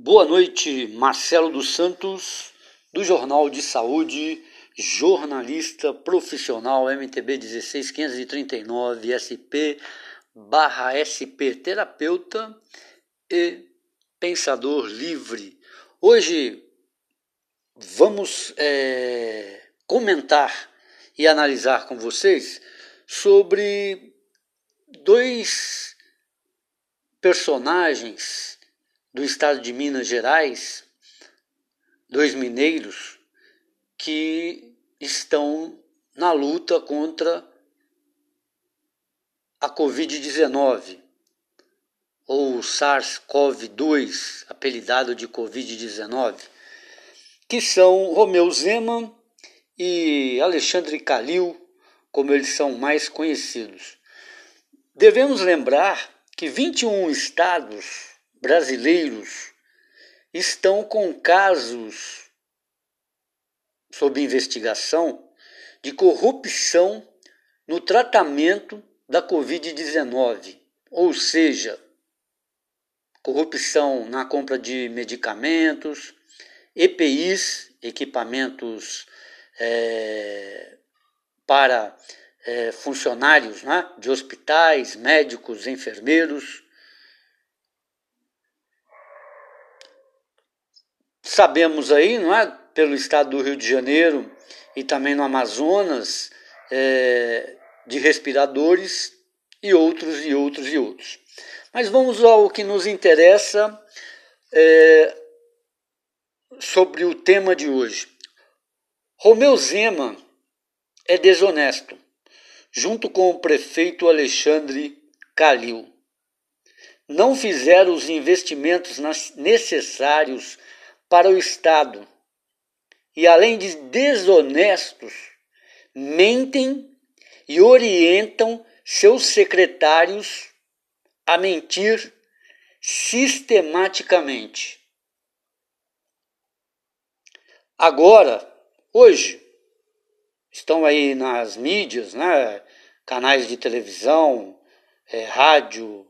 Boa noite, Marcelo dos Santos, do Jornal de Saúde, jornalista profissional MTB 16539 SP barra SP terapeuta e pensador livre. Hoje vamos é, comentar e analisar com vocês sobre dois personagens do estado de Minas Gerais, dois mineiros que estão na luta contra a Covid-19, ou SARS-CoV-2, apelidado de Covid-19, que são Romeu Zema e Alexandre Calil, como eles são mais conhecidos. Devemos lembrar que 21 estados brasileiros estão com casos sob investigação de corrupção no tratamento da Covid-19, ou seja, corrupção na compra de medicamentos, EPIs, equipamentos é, para é, funcionários né, de hospitais, médicos, enfermeiros, Sabemos aí, não é, pelo estado do Rio de Janeiro e também no Amazonas, é, de respiradores e outros e outros e outros. Mas vamos ao que nos interessa é, sobre o tema de hoje. Romeu Zema é desonesto, junto com o prefeito Alexandre Calil. Não fizeram os investimentos necessários para o Estado e, além de desonestos, mentem e orientam seus secretários a mentir sistematicamente. Agora, hoje, estão aí nas mídias, né, canais de televisão, é, rádio,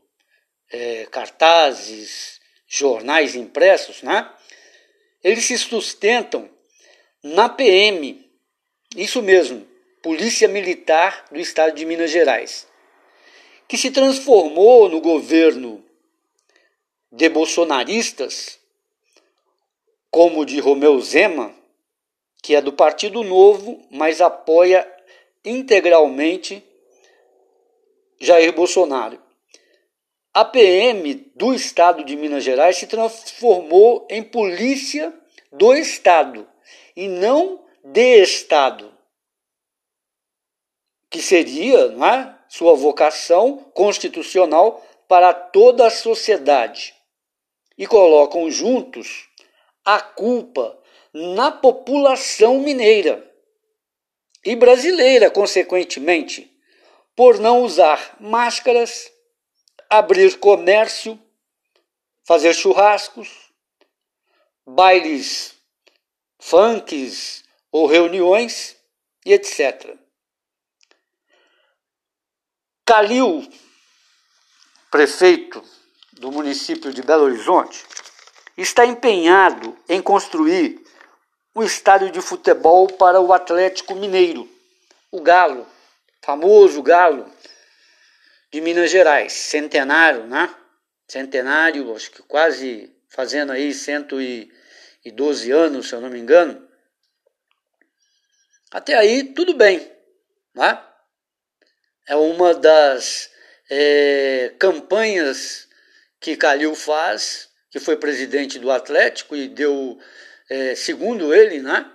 é, cartazes, jornais impressos, né? Eles se sustentam na PM, isso mesmo, Polícia Militar do Estado de Minas Gerais, que se transformou no governo de bolsonaristas, como de Romeu Zema, que é do Partido Novo, mas apoia integralmente Jair Bolsonaro. A PM do estado de Minas Gerais se transformou em polícia do estado e não de estado, que seria não é, sua vocação constitucional para toda a sociedade. E colocam juntos a culpa na população mineira e brasileira, consequentemente, por não usar máscaras abrir comércio, fazer churrascos, bailes funks ou reuniões e etc. Calil, prefeito do município de Belo Horizonte, está empenhado em construir um estádio de futebol para o Atlético Mineiro, o Galo, famoso Galo, de Minas Gerais, centenário, né? Centenário, acho que quase fazendo aí 112 anos, se eu não me engano. Até aí, tudo bem, né? É uma das é, campanhas que Calil faz, que foi presidente do Atlético e deu, é, segundo ele, né?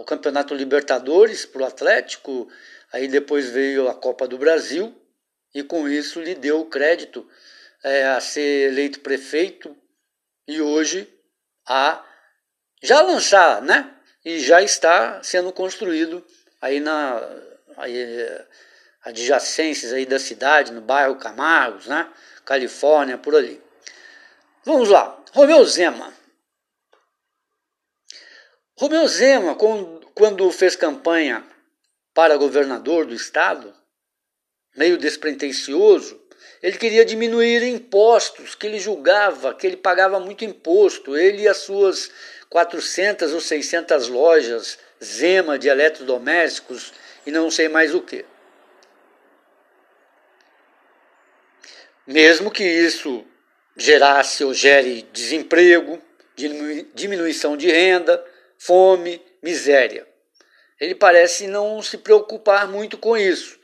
o Campeonato Libertadores para o Atlético, aí depois veio a Copa do Brasil, e com isso lhe deu o crédito é, a ser eleito prefeito e hoje a já lançar, né? E já está sendo construído aí na aí, adjacências aí da cidade, no bairro Camargos, né? Califórnia, por ali. Vamos lá, Romeu Zema. Romeu Zema, quando fez campanha para governador do estado, meio despretensioso, Ele queria diminuir impostos, que ele julgava que ele pagava muito imposto, ele e as suas 400 ou 600 lojas Zema de eletrodomésticos e não sei mais o que. Mesmo que isso gerasse ou gere desemprego, diminuição de renda, fome, miséria. Ele parece não se preocupar muito com isso,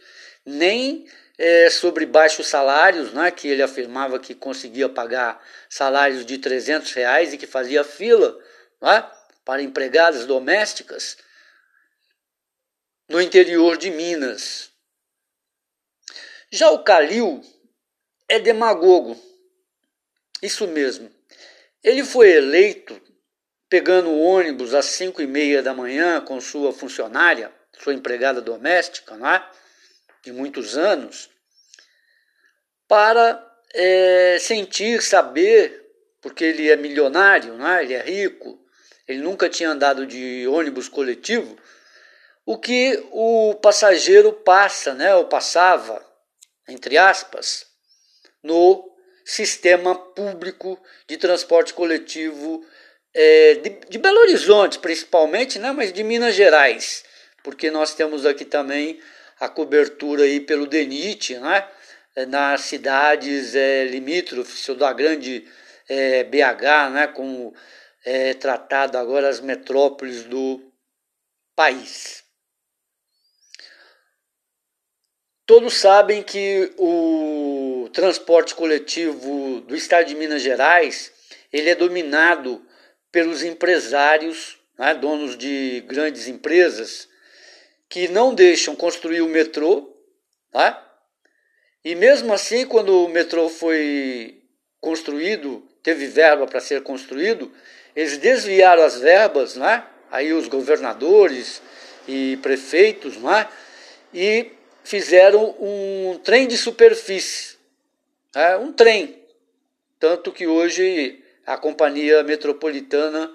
nem é, sobre baixos salários, né, que ele afirmava que conseguia pagar salários de 300 reais e que fazia fila né, para empregadas domésticas no interior de Minas. Já o Calil é demagogo, isso mesmo. Ele foi eleito pegando o ônibus às cinco e meia da manhã com sua funcionária, sua empregada doméstica, né, de muitos anos, para é, sentir, saber, porque ele é milionário, né, ele é rico, ele nunca tinha andado de ônibus coletivo, o que o passageiro passa, né, ou passava, entre aspas, no sistema público de transporte coletivo é, de, de, Belo Horizonte, principalmente, né, mas de Minas Gerais, porque nós temos aqui também a cobertura aí pelo DENIT, né, é, nas cidades é, limítrofes, ou da grande é, BH, né, como é tratado agora as metrópoles do país. Todos sabem que o transporte coletivo do estado de Minas Gerais ele é dominado pelos empresários, né, donos de grandes empresas, que não deixam construir o metrô. Tá? E mesmo assim, quando o metrô foi construído, teve verba para ser construído, eles desviaram as verbas, né? aí os governadores e prefeitos, né? e fizeram um trem de superfície, né? um trem. Tanto que hoje a companhia metropolitana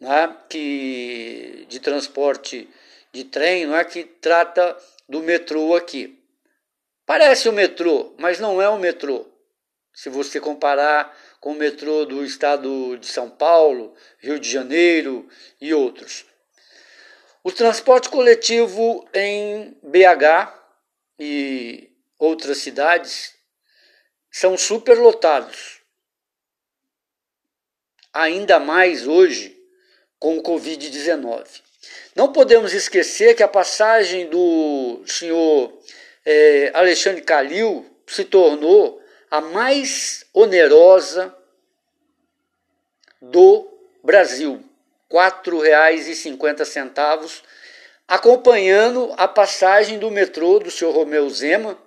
né? que, de transporte de trem não é que trata do metrô aqui. Parece o metrô, mas não é o metrô. Se você comparar com o metrô do estado de São Paulo, Rio de Janeiro e outros. O transporte coletivo em BH e outras cidades são superlotados. Ainda mais hoje com o Covid-19. Não podemos esquecer que a passagem do senhor é, Alexandre Calil se tornou a mais onerosa do Brasil, R$ 4,50 acompanhando a passagem do metrô do senhor Romeu Zema,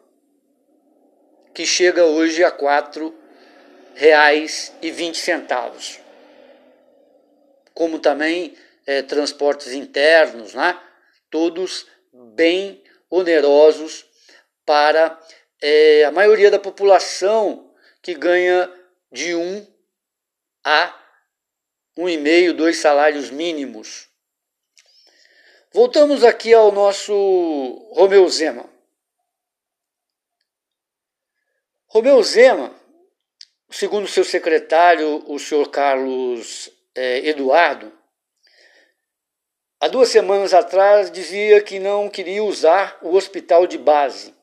que chega hoje a R$ 4,20. Como também é, transportes internos, né? todos bem onerosos para é, a maioria da população que ganha de um a um e meio, dois salários mínimos Voltamos aqui ao nosso Romeu Zema. Romeu Zema, segundo seu secretário, o senhor Carlos é, Eduardo, há duas semanas atrás dizia que não queria usar o hospital de base.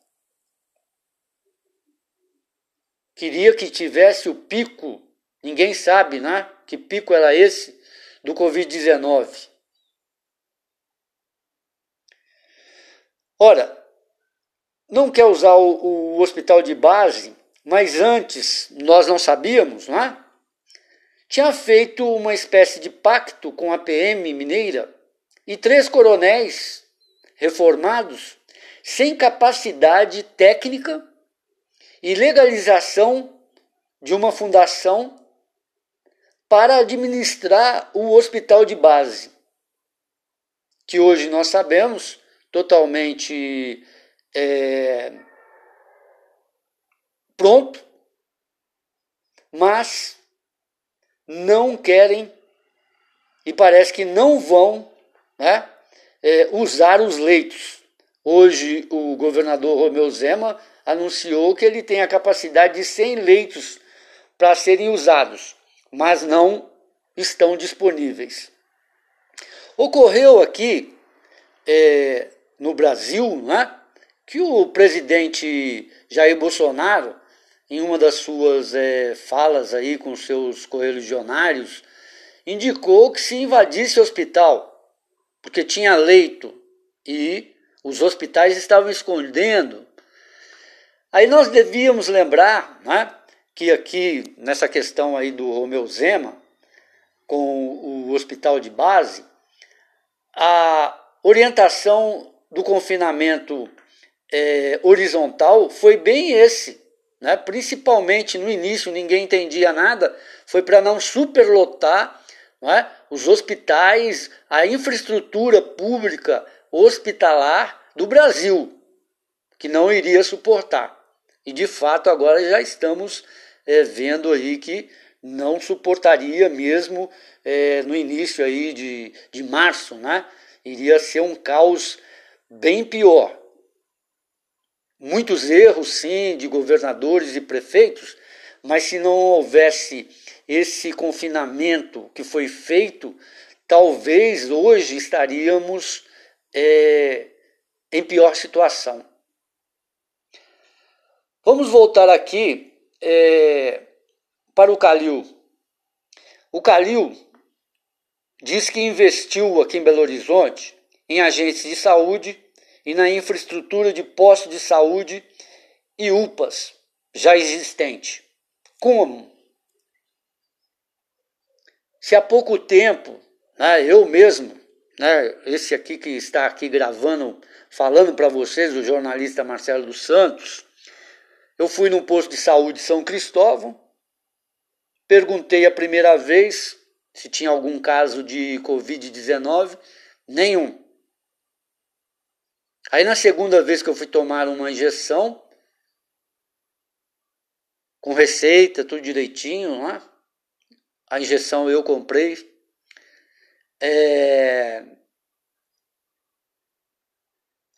Queria que tivesse o pico, ninguém sabe, né? Que pico era esse do Covid-19. Ora, não quer usar o, o hospital de base, mas antes nós não sabíamos, não é? Tinha feito uma espécie de pacto com a PM mineira e três coronéis reformados sem capacidade técnica e legalização de uma fundação para administrar o hospital de base, que hoje nós sabemos totalmente é, pronto, mas não querem e parece que não vão né, é, usar os leitos. Hoje o governador Romeu Zema anunciou que ele tem a capacidade de 100 leitos para serem usados, mas não estão disponíveis. Ocorreu aqui é, no Brasil né, que o presidente Jair Bolsonaro, em uma das suas é, falas aí com seus correligionários, indicou que se invadisse o hospital, porque tinha leito e os hospitais estavam escondendo. Aí nós devíamos lembrar né, que aqui, nessa questão aí do Romeu Zema, com o hospital de base, a orientação do confinamento é, horizontal foi bem esse. Né? Principalmente no início, ninguém entendia nada, foi para não superlotar né? os hospitais, a infraestrutura pública hospitalar do Brasil, que não iria suportar. E de fato agora já estamos é, vendo aí que não suportaria mesmo é, no início aí de, de março, né? Iria ser um caos bem pior. Muitos erros, sim, de governadores e prefeitos, mas se não houvesse esse confinamento que foi feito, talvez hoje estaríamos é, em pior situação. Vamos voltar aqui é, para o Calil. O Calil diz que investiu aqui em Belo Horizonte em agentes de saúde e na infraestrutura de postos de saúde e UPAs já existente. Como? Se há pouco tempo, né, eu mesmo, né, esse aqui que está aqui gravando, falando para vocês, o jornalista Marcelo dos Santos, eu fui no posto de saúde São Cristóvão, perguntei a primeira vez se tinha algum caso de Covid-19, nenhum. Aí na segunda vez que eu fui tomar uma injeção, com receita, tudo direitinho, né? A injeção eu comprei. É...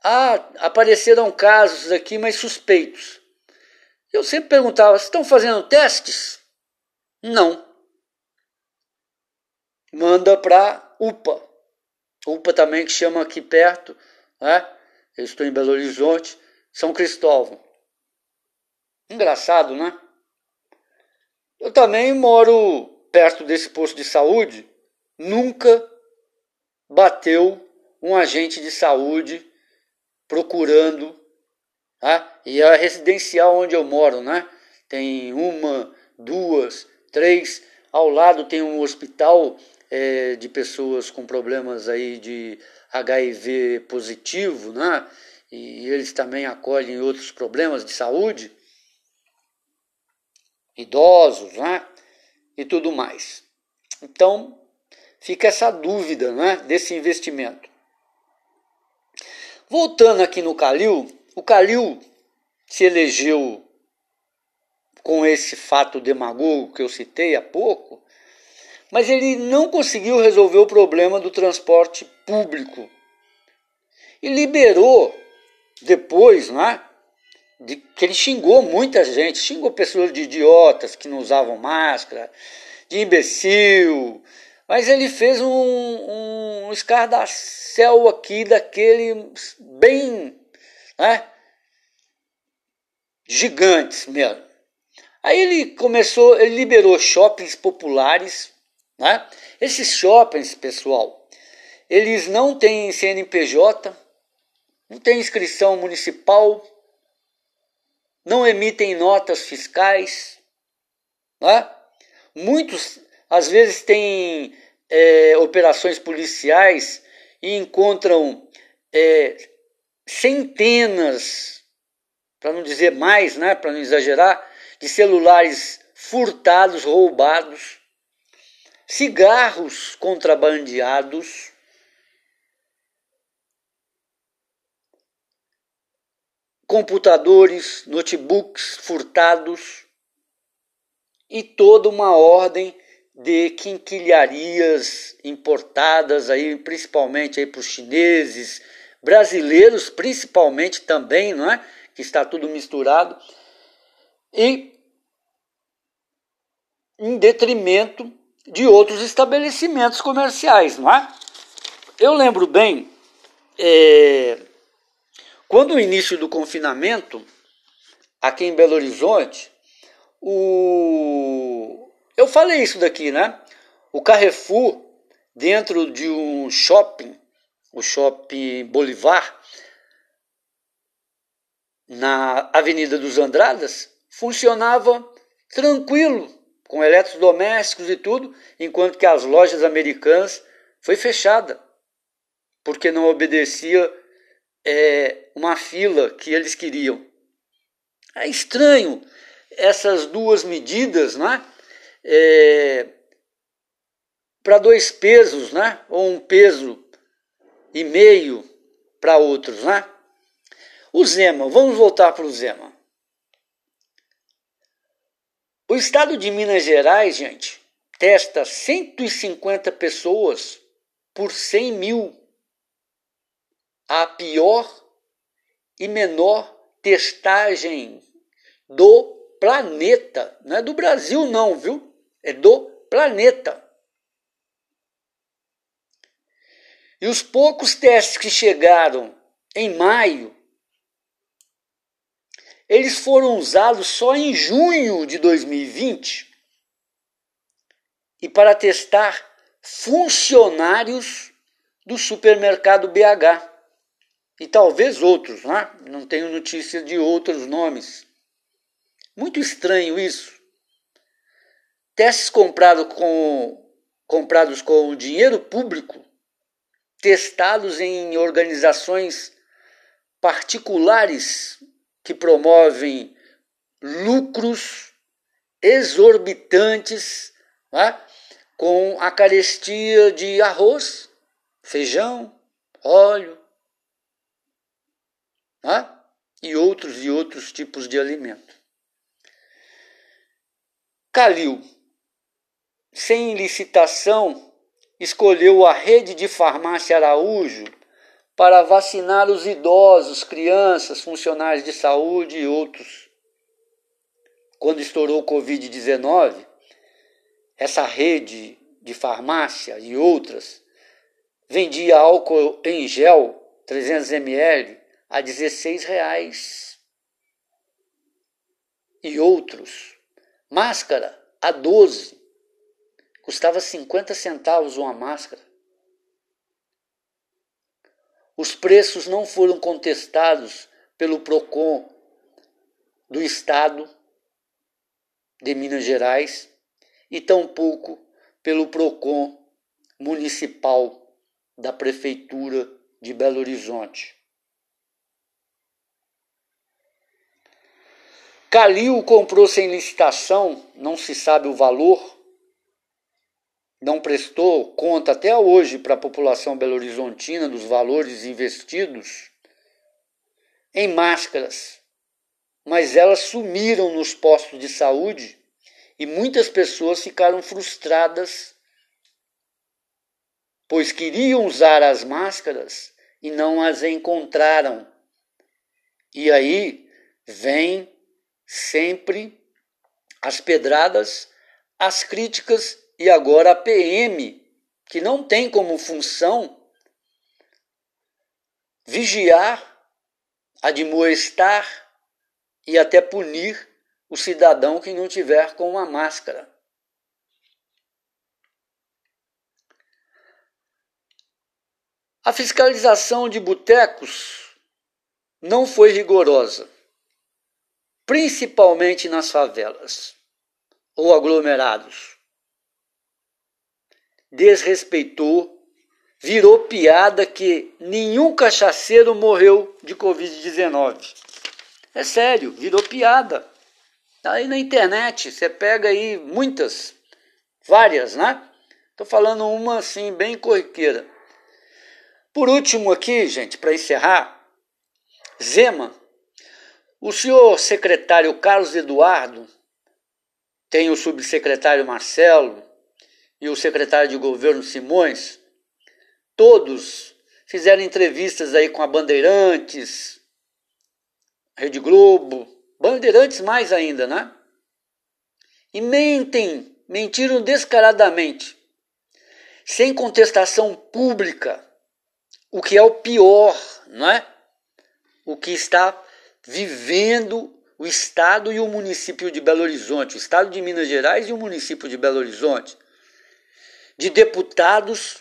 Ah, apareceram casos aqui, mas suspeitos. Eu sempre perguntava: estão fazendo testes? Não. Manda para UPA. UPA também que chama aqui perto, né? Eu estou em Belo Horizonte, São Cristóvão. Engraçado, né? Eu também moro perto desse posto de saúde. Nunca bateu um agente de saúde procurando Tá? E a residencial onde eu moro, né? Tem uma, duas, três. Ao lado tem um hospital é, de pessoas com problemas aí de HIV positivo, né? E eles também acolhem outros problemas de saúde, idosos, né? E tudo mais. Então, fica essa dúvida, né? Desse investimento. Voltando aqui no Calil, o Calil se elegeu com esse fato demagogo que eu citei há pouco, mas ele não conseguiu resolver o problema do transporte público. E liberou depois, né? De, que ele xingou muita gente, xingou pessoas de idiotas que não usavam máscara, de imbecil, mas ele fez um, um escardacel aqui daquele bem né? gigantes mesmo. Aí ele começou, ele liberou shoppings populares, né? Esses shoppings, pessoal, eles não têm CNPJ, não têm inscrição municipal, não emitem notas fiscais, né? Muitos, às vezes, têm é, operações policiais e encontram é, centenas, para não dizer mais, né, para não exagerar, de celulares furtados, roubados, cigarros contrabandeados, computadores, notebooks furtados e toda uma ordem de quinquilharias importadas aí principalmente aí para os chineses, brasileiros principalmente também, não é? Que está tudo misturado. E em detrimento de outros estabelecimentos comerciais, não é? Eu lembro bem, é, quando o início do confinamento, aqui em Belo Horizonte, o, eu falei isso daqui, né? O Carrefour, dentro de um shopping, o Shopping Bolivar, na Avenida dos Andradas, funcionava tranquilo, com eletrodomésticos e tudo, enquanto que as lojas americanas foi fechada, porque não obedecia é, uma fila que eles queriam. É estranho essas duas medidas, né? É, para dois pesos, né? Ou um peso e meio para outros, né? O Zema, vamos voltar para o Zema. O estado de Minas Gerais, gente, testa 150 pessoas por 100 mil. A pior e menor testagem do planeta. Não é do Brasil, não, viu? É do planeta. E os poucos testes que chegaram em maio eles foram usados só em junho de 2020 e para testar funcionários do supermercado BH e talvez outros, né? não tenho notícia de outros nomes. Muito estranho isso. Testes comprados com, comprados com dinheiro público, testados em organizações particulares que promovem lucros exorbitantes né, com a carestia de arroz, feijão, óleo né, e outros e outros tipos de alimento. Calil, sem licitação, escolheu a rede de farmácia Araújo para vacinar os idosos, crianças, funcionários de saúde e outros. Quando estourou o Covid-19, essa rede de farmácia e outras vendia álcool em gel 300 ml a 16 reais e outros. Máscara a 12 custava 50 centavos uma máscara. Os preços não foram contestados pelo PROCON do Estado de Minas Gerais e tampouco pelo PROCON municipal da Prefeitura de Belo Horizonte. Calil comprou sem licitação, não se sabe o valor, não prestou conta até hoje para a população belo-horizontina dos valores investidos em máscaras, mas elas sumiram nos postos de saúde e muitas pessoas ficaram frustradas, pois queriam usar as máscaras e não as encontraram. E aí vem sempre as pedradas, as críticas e agora a PM, que não tem como função vigiar, admoestar e até punir o cidadão que não tiver com uma máscara. A fiscalização de botecos não foi rigorosa, principalmente nas favelas ou aglomerados desrespeitou, virou piada que nenhum cachaceiro morreu de Covid-19. É sério, virou piada. Tá aí na internet, você pega aí muitas, várias, né? Tô falando uma assim, bem corriqueira. Por último aqui, gente, para encerrar, Zema, o senhor secretário Carlos Eduardo, tem o subsecretário Marcelo, e o secretário de governo Simões, todos fizeram entrevistas aí com a Bandeirantes, Rede Globo, Bandeirantes mais ainda, né? E mentem, mentiram descaradamente, sem contestação pública, o que é o pior, não é? O que está vivendo o Estado e o município de Belo Horizonte, o Estado de Minas Gerais e o município de Belo Horizonte, de deputados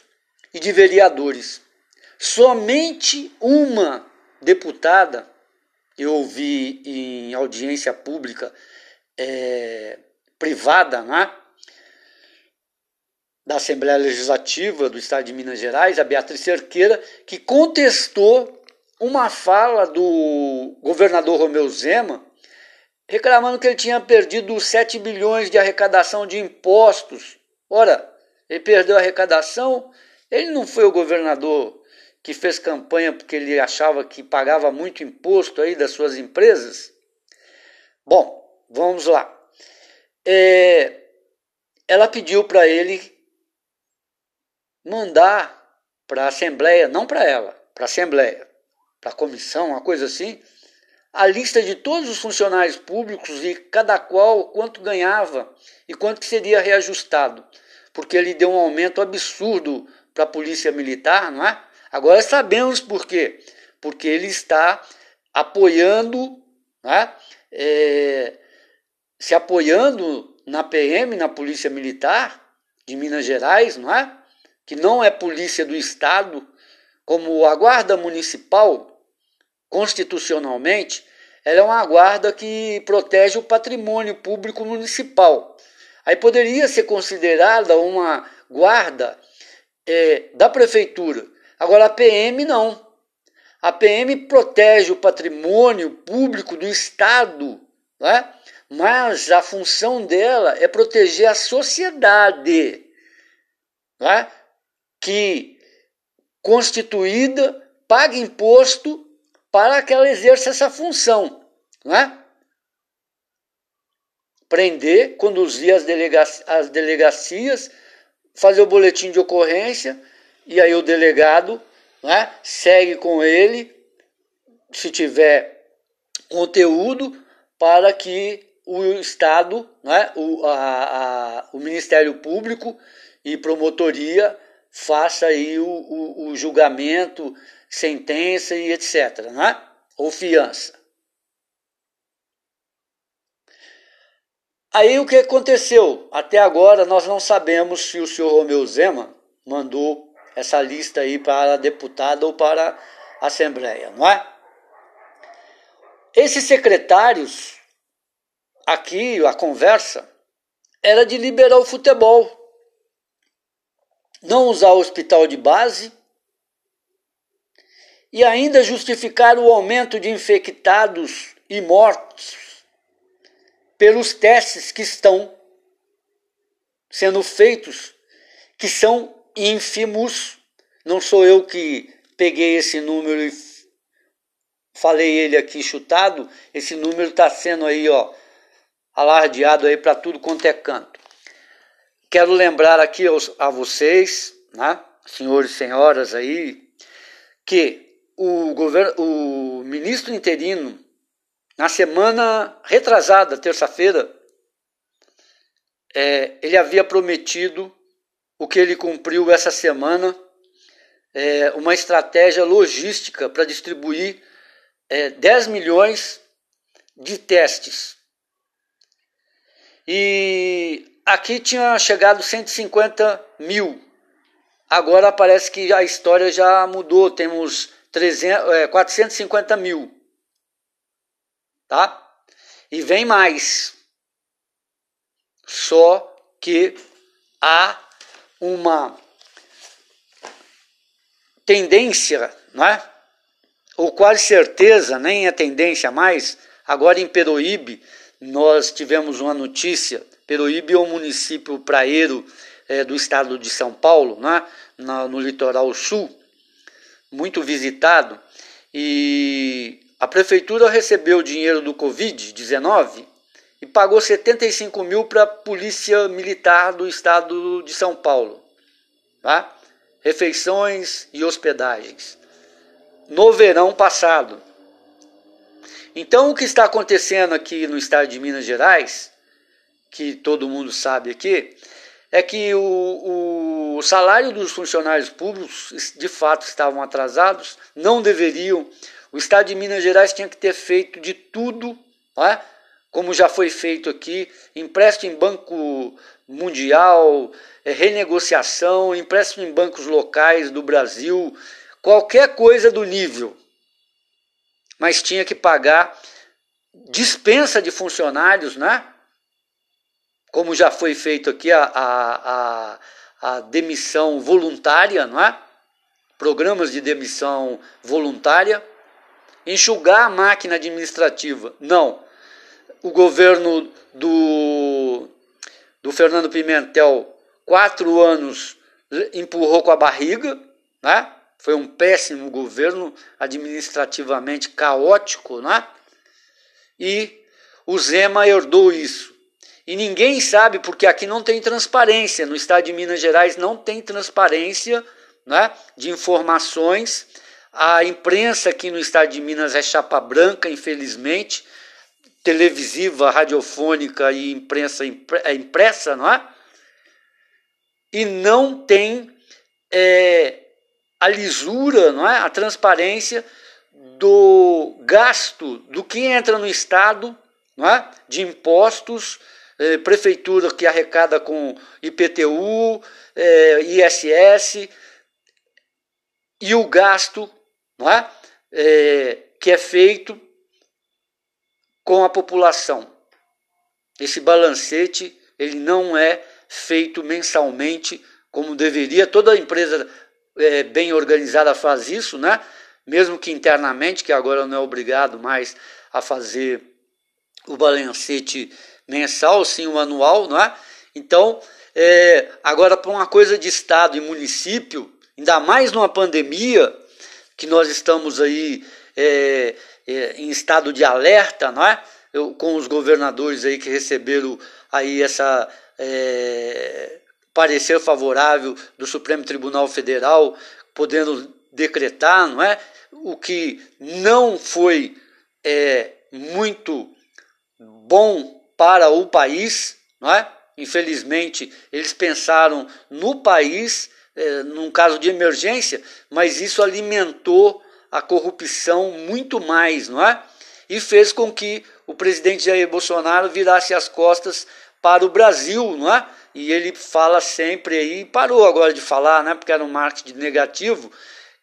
e de vereadores. Somente uma deputada, eu ouvi em audiência pública é, privada, né? da Assembleia Legislativa do Estado de Minas Gerais, a Beatriz Cerqueira, que contestou uma fala do governador Romeu Zema, reclamando que ele tinha perdido 7 bilhões de arrecadação de impostos. Ora, ele perdeu a arrecadação, ele não foi o governador que fez campanha porque ele achava que pagava muito imposto aí das suas empresas? Bom, vamos lá. É, ela pediu para ele mandar para a Assembleia, não para ela, para a Assembleia, para a comissão, uma coisa assim, a lista de todos os funcionários públicos e cada qual quanto ganhava e quanto seria reajustado, porque ele deu um aumento absurdo para a polícia militar, não é? Agora sabemos por quê, porque ele está apoiando, é? É, se apoiando na PM, na Polícia Militar de Minas Gerais, não é? Que não é polícia do Estado, como a Guarda Municipal constitucionalmente, ela é uma guarda que protege o patrimônio público municipal. Aí poderia ser considerada uma guarda é, da prefeitura. Agora a PM não. A PM protege o patrimônio público do Estado, né? mas a função dela é proteger a sociedade, né? que constituída paga imposto para que ela exerça essa função. Não é? Prender, conduzir as, delega as delegacias, fazer o boletim de ocorrência, e aí o delegado é? segue com ele, se tiver conteúdo, para que o Estado, é? o, a, a, o Ministério Público e promotoria faça aí o, o, o julgamento sentença e etc. Não é? Ou fiança. Aí o que aconteceu? Até agora nós não sabemos se o senhor Romeu Zema mandou essa lista aí para a deputada ou para a Assembleia, não é? Esses secretários, aqui a conversa, era de liberar o futebol. Não usar o hospital de base e ainda justificar o aumento de infectados e mortos pelos testes que estão sendo feitos, que são ínfimos. Não sou eu que peguei esse número e falei ele aqui chutado, esse número está sendo aí, ó, alardeado aí para tudo quanto é canto. Quero lembrar aqui aos, a vocês, né, senhores e senhoras aí, que o, governo, o ministro interino, na semana retrasada, terça-feira, é, ele havia prometido o que ele cumpriu essa semana, é, uma estratégia logística para distribuir é, 10 milhões de testes. E aqui tinha chegado 150 mil. Agora parece que a história já mudou. Temos 300, é, 450 mil. Tá? E vem mais. Só que há uma tendência, não é? Ou quase certeza, nem é tendência mais. Agora em Peroíbe, nós tivemos uma notícia. Peroíbe é um município praeiro é, do estado de São Paulo, né? no, no litoral sul muito visitado, e a prefeitura recebeu o dinheiro do Covid-19 e pagou 75 mil para a Polícia Militar do Estado de São Paulo. Tá? Refeições e hospedagens. No verão passado. Então, o que está acontecendo aqui no estado de Minas Gerais, que todo mundo sabe aqui, é que o, o salário dos funcionários públicos de fato estavam atrasados, não deveriam. O estado de Minas Gerais tinha que ter feito de tudo, é? como já foi feito aqui, empréstimo em banco mundial, é, renegociação, empréstimo em bancos locais do Brasil, qualquer coisa do nível. Mas tinha que pagar dispensa de funcionários, né? Como já foi feito aqui, a, a, a, a demissão voluntária, não é? Programas de demissão voluntária. Enxugar a máquina administrativa. Não. O governo do, do Fernando Pimentel, quatro anos, empurrou com a barriga, né? Foi um péssimo governo, administrativamente caótico, né? E o Zema herdou isso. E ninguém sabe, porque aqui não tem transparência. No estado de Minas Gerais não tem transparência né, de informações. A imprensa aqui no estado de Minas é chapa branca, infelizmente. Televisiva, radiofônica e imprensa é impressa, não é? E não tem é, a lisura, não é? a transparência do gasto do que entra no Estado não é? de impostos é, prefeitura que arrecada com IPTU, é, ISS, e o gasto não é? é? que é feito com a população. Esse balancete ele não é feito mensalmente como deveria. Toda empresa é, bem organizada faz isso, né? mesmo que internamente, que agora não é obrigado mais a fazer o balancete mensal, sim o anual, não é? Então, é, agora para uma coisa de estado e município, ainda mais numa pandemia que nós estamos aí é, é, em estado de alerta, não é? Eu, com os governadores aí que receberam aí essa é, parecer favorável do Supremo Tribunal Federal, podendo decretar, não é? O que não foi é, muito bom para o país, não é? Infelizmente, eles pensaram no país, é, num caso de emergência, mas isso alimentou a corrupção muito mais, não é? E fez com que o presidente Jair Bolsonaro virasse as costas para o Brasil, não é? E ele fala sempre aí, parou agora de falar, né? Porque era um marketing negativo,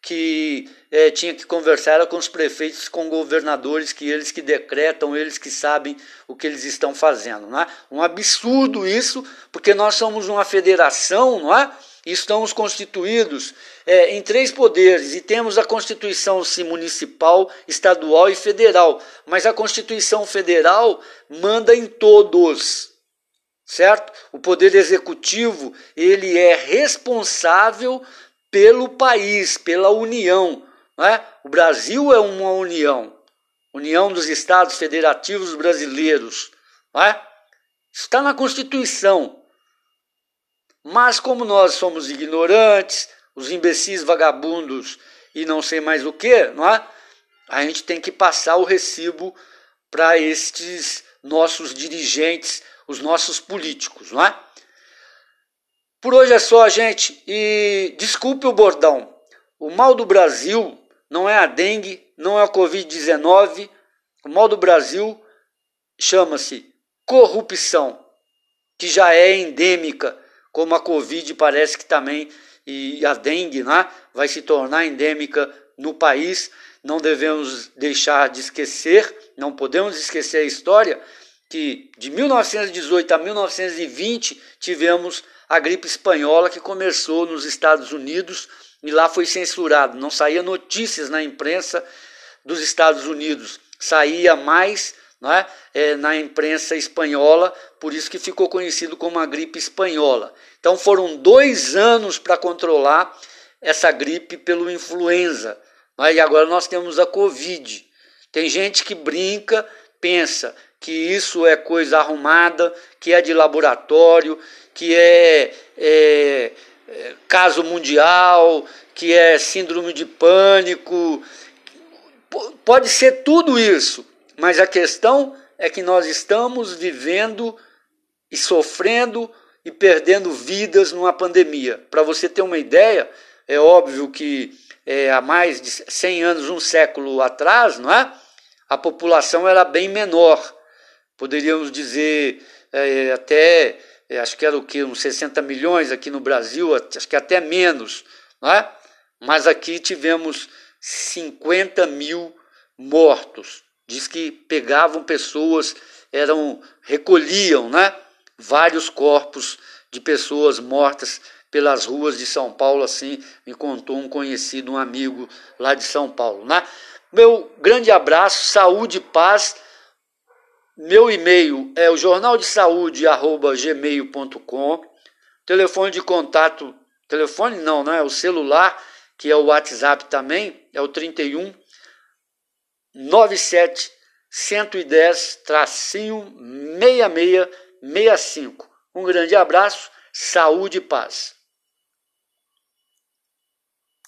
que é, tinha que conversar com os prefeitos, com governadores, que eles que decretam, eles que sabem o que eles estão fazendo. Não é? Um absurdo isso, porque nós somos uma federação, não é? Estamos constituídos é, em três poderes e temos a Constituição sim, municipal, estadual e federal. Mas a Constituição federal manda em todos, certo? O poder executivo ele é responsável pelo país, pela União. Não é? O Brasil é uma união, União dos Estados Federativos Brasileiros. Não é? Está na Constituição. Mas como nós somos ignorantes, os imbecis vagabundos e não sei mais o que, não é? A gente tem que passar o recibo para estes nossos dirigentes, os nossos políticos, não é? Por hoje é só, gente, e desculpe o bordão. O mal do Brasil não é a dengue, não é a Covid-19. O mal do Brasil chama-se corrupção, que já é endêmica, como a Covid parece que também, e a dengue né, vai se tornar endêmica no país. Não devemos deixar de esquecer, não podemos esquecer a história que de 1918 a 1920 tivemos a gripe espanhola que começou nos Estados Unidos e lá foi censurado. Não saía notícias na imprensa dos Estados Unidos, saía mais não é? na imprensa espanhola, por isso que ficou conhecido como a gripe espanhola. Então foram dois anos para controlar essa gripe pelo influenza. É? E agora nós temos a Covid. Tem gente que brinca, pensa que isso é coisa arrumada, que é de laboratório, que é, é, caso mundial, que é síndrome de pânico. Pode ser tudo isso, Mas a questão é que nós estamos vivendo e sofrendo e perdendo vidas numa pandemia. Para você ter uma ideia, é óbvio que é, há mais de 100 anos, um século atrás, não é? a população era bem menor. Poderíamos dizer é, até, é, acho que era o que, uns 60 milhões aqui no Brasil, acho que até menos. Não é? Mas aqui tivemos 50 mil mortos. Diz que pegavam pessoas, eram recolhiam, né? Vários corpos de pessoas mortas pelas ruas de São Paulo, assim me contou um conhecido, um amigo lá de São Paulo, né? Meu grande abraço, saúde e paz. Meu e-mail é o jornaldesaúde@gmail.com. Telefone de contato, telefone não, né? O celular, que é o WhatsApp também, é o 31 97 110 tracinho 6665. Um grande abraço, saúde e paz.